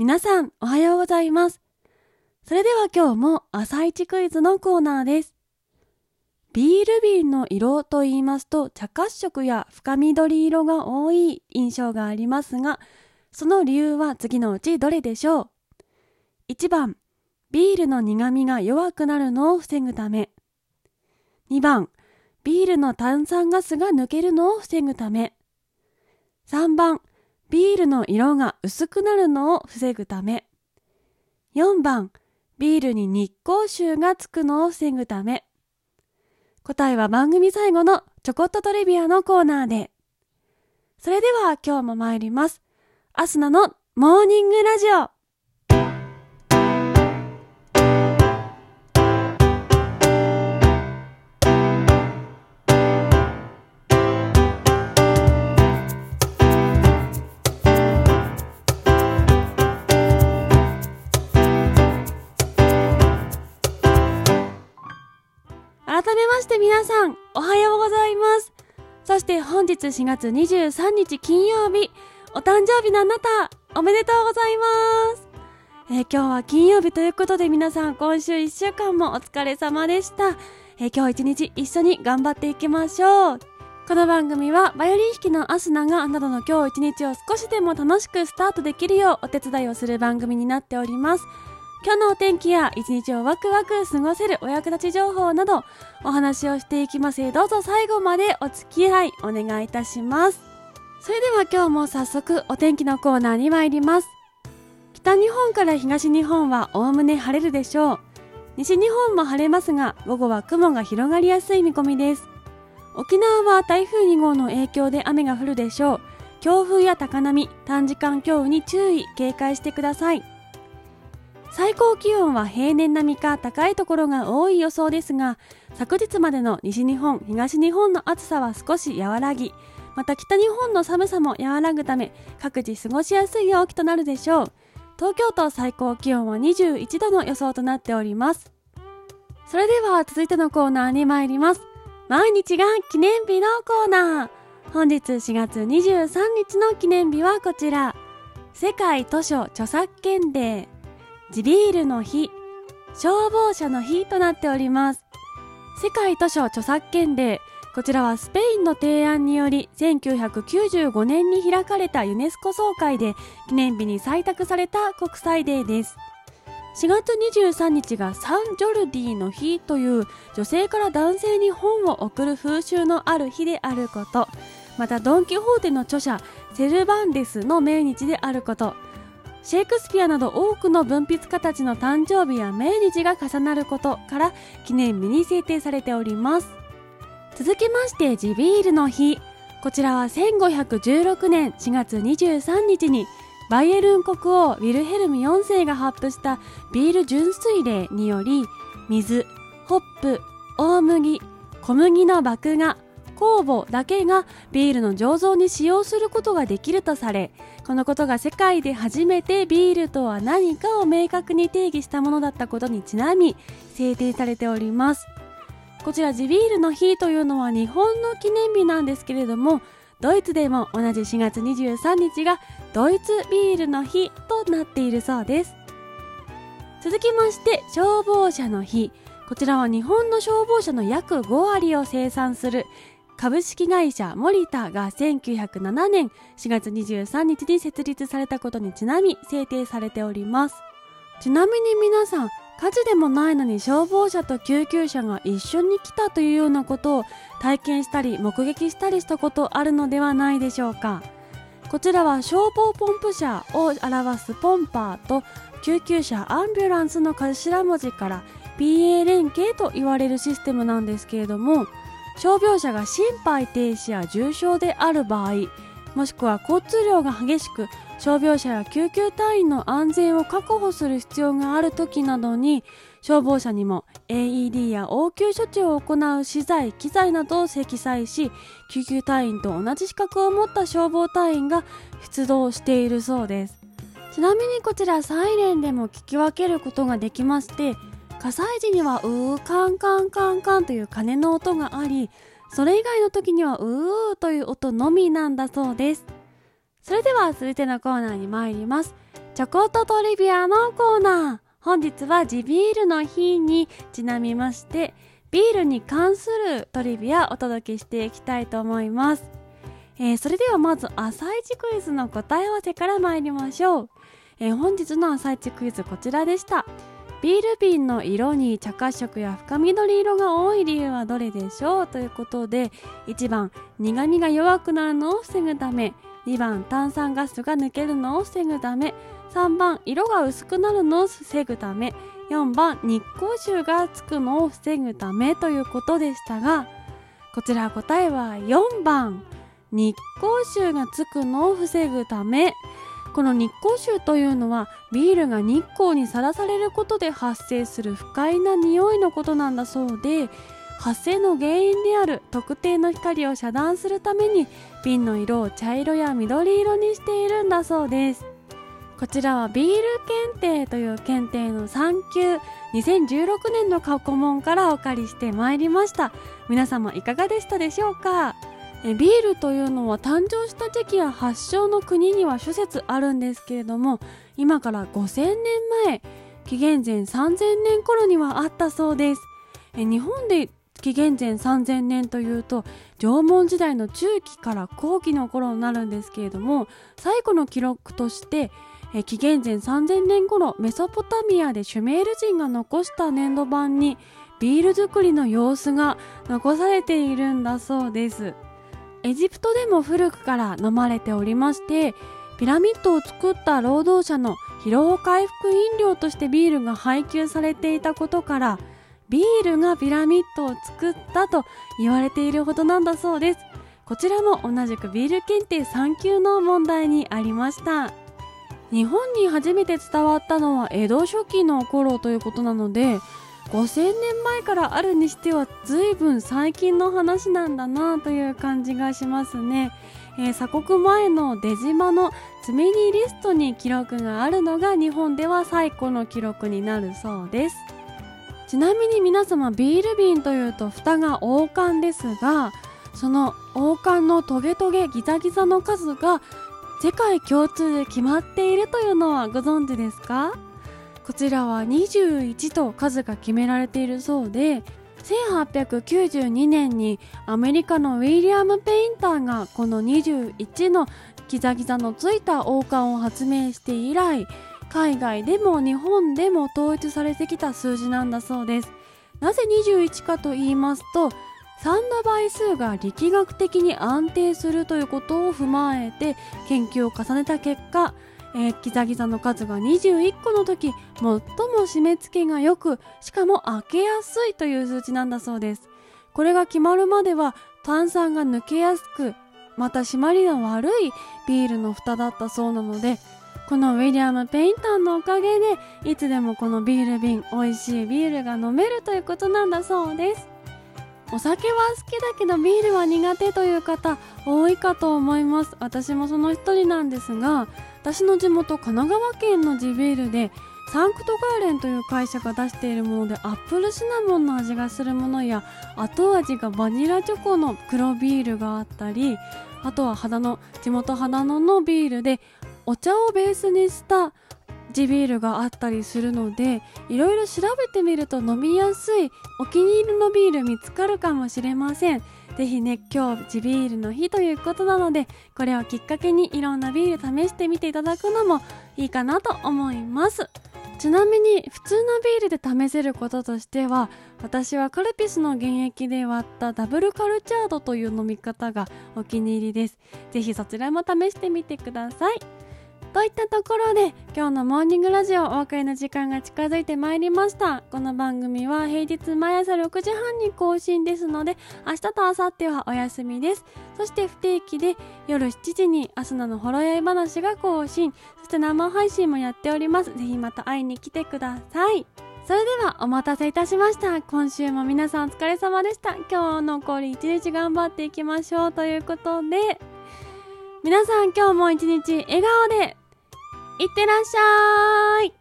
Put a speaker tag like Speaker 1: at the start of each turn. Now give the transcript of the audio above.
Speaker 1: 皆さん、おはようございます。それでは今日も朝一クイズのコーナーです。ビール瓶の色と言いますと茶褐色や深緑色が多い印象がありますが、その理由は次のうちどれでしょう ?1 番、ビールの苦味が弱くなるのを防ぐため。2番、ビールの炭酸ガスが抜けるのを防ぐため。3番、ビールの色が薄くなるのを防ぐため。4番、ビールに日光臭がつくのを防ぐため。答えは番組最後のちょこっとトリビアのコーナーで。それでは今日も参ります。アスナのモーニングラジオ。本日4月23日金曜日、お誕生日のあなた、おめでとうございます。えー今日は金曜日ということで皆さん今週1週間もお疲れ様でした。えー今日一日一緒に頑張っていきましょう。この番組はバイオリン弾きのアスナがなたの今日一日を少しでも楽しくスタートできるようお手伝いをする番組になっております。今日のお天気や一日をワクワク過ごせるお役立ち情報などお話をしていきますどうぞ最後までお付き合いお願いいたします。それでは今日も早速お天気のコーナーに参ります。北日本から東日本はおおむね晴れるでしょう。西日本も晴れますが午後は雲が広がりやすい見込みです。沖縄は台風2号の影響で雨が降るでしょう。強風や高波、短時間強雨に注意、警戒してください。最高気温は平年並みか高いところが多い予想ですが昨日までの西日本東日本の暑さは少し和らぎまた北日本の寒さも和らぐため各自過ごしやすい陽気となるでしょう。東京都最高気温は21度の予想となっております。それでは続いてのコーナーに参ります。毎日が記念日のコーナー。本日4月23日の記念日はこちら。世界図書著作権デー。地ビールの日、消防車の日となっております。世界図書著作権デー、こちらはスペインの提案により1995年に開かれたユネスコ総会で記念日に採択された国際デーです。4月23日がサンジョルディの日という女性から男性に本を贈る風習のある日であること、またドン・キホーテの著者セルバンデスの命日であること、シェイクスピアなど多くの文筆家たちの誕生日や命日が重なることから記念日に制定されております。続きまして地ビールの日。こちらは1516年4月23日にバイエルン国王ウィルヘルム4世が発布したビール純粋令により水、ホップ、大麦、小麦の麦芽、酵母だけがビールの醸造に使用することができるとされこのことが世界で初めてビールとは何かを明確に定義したものだったことにちなみ制定されております。こちら地ビールの日というのは日本の記念日なんですけれどもドイツでも同じ4月23日がドイツビールの日となっているそうです。続きまして消防車の日。こちらは日本の消防車の約5割を生産する株式会社森田が1907年4月23日に設立されたことにちなみ制定されております。ちなみに皆さん、火事でもないのに消防車と救急車が一緒に来たというようなことを体験したり目撃したりしたことあるのではないでしょうか。こちらは消防ポンプ車を表すポンパーと救急車アンビュランスの頭文字から PA 連携と言われるシステムなんですけれども傷病者が心肺停止や重傷である場合もしくは交通量が激しく傷病者や救急隊員の安全を確保する必要がある時などに消防車にも AED や応急処置を行う資材機材などを積載し救急隊員と同じ資格を持った消防隊員が出動しているそうです。ちなみにこちらサイレンでも聞き分けることができまして火災時にはうーカンカンカンカンという鐘の音がありそれ以外の時にはうーという音のみなんだそうです。それでは続いてのコーナーに参ります。チョコトトリビアのコーナー。本日は地ビールの日にちなみましてビールに関するトリビアをお届けしていきたいと思います、えー、それではまず朝一クイズの答え合わせから参りましょう、えー、本日の朝一クイズこちらでした。ビール瓶の色に茶褐色や深緑色が多い理由はどれでしょう？ということで1番苦味が弱くなるのを防ぐため2番炭酸ガスが抜けるのを防ぐため3番色が薄くなるのを防ぐため4番日光臭がつくのを防ぐためということでしたがこちら答えは4番。日光臭がつくのを防ぐため。この日光臭というのはビールが日光にさらされることで発生する不快な匂いのことなんだそうで発生の原因である特定の光を遮断するために瓶の色を茶色や緑色にしているんだそうです。こちらはビール検定という検定の3級2016年の過去問からお借りしてまいりました。皆様いかがでしたでしょうか？えビールというのは誕生した時期や発祥の国には諸説あるんですけれども今から5000年前紀元前3000年頃にはあったそうです。え日本で紀元前3000年というと縄文時代の中期から後期の頃になるんですけれども最古の記録としてえ紀元前3000年頃メソポタミアでシュメール人が残した粘土板にビール作りの様子が残されているんだそうです。エジプトでも古くから飲まれておりましてピラミッドを作った労働者の疲労回復飲料としてビールが配給されていたことからビールがピラミッドを作ったと言われているほどなんだそうです。こちらも同じくビール検定3級の問題にありました。日本に初めて伝わったのは江戸初期の頃ということなので5000年前からあるにしては随分最近の話なんだなという感じがしますね、えー、鎖国前の出島の爪にリストに記録があるのが日本では最古の記録になるそうです。ちなみに皆様ビール瓶というと蓋が王冠ですがその王冠のトゲトゲギザギザの数が世界共通で決まっているというのはご存知ですか？こちらは21と数が決められているそうで1892年にアメリカのウィリアム・ペインターがこの21のギザギザのついた王冠を発明して以来海外でも日本でも統一されてきた数字なんだそうです。なぜ21かと言いますと3の倍数が力学的に安定するということを踏まえて研究を重ねた結果、えー、ギザギザの数が21個の時最も締め付けが良くしかも開けやすいという数値なんだそうです。これが決まるまでは炭酸が抜けやすくまた締まりの悪いビールの蓋だったそうなのでこのウィリアム・ペインターのおかげでいつでもこのビール瓶美味しいビールが飲めるということなんだそうです。お酒は好きだけどビールは苦手という方多いかと思います。私もその一人なんですが私の地元神奈川県の地ビールでサンクトガーレンという会社が出しているものでアップルシナモンの味がするものや後味がバニラチョコの黒ビールがあったりあとは肌の地元肌野のビールでお茶をベースにした地ビールがあったりするのでいろいろ調べてみると飲みやすいお気に入りのビール見つかるかもしれません。ぜひね今日地ビールの日ということなのでこれをきっかけにいろんなビール試してみていただくのもいいかなと思います。ちなみに普通のビールで試せることとしては私はカルピスの原液で割ったダブルカルチャードという飲み方がお気に入りです。ぜひそちらも試してみてください。といったところで今日のモーニングラジオお別れの時間が近づいてまいりました。この番組は平日毎朝6時半に更新ですので明日と明後日はお休みです。そして不定期で夜7時にアスナのほろ酔い話が更新。そして生配信もやっております。ぜひまた会いに来てください。それではお待たせいたしました。今週も皆さんお疲れ様でした。今日残り1日頑張っていきましょうということで皆さん今日も一日笑顔でいってらっしゃい。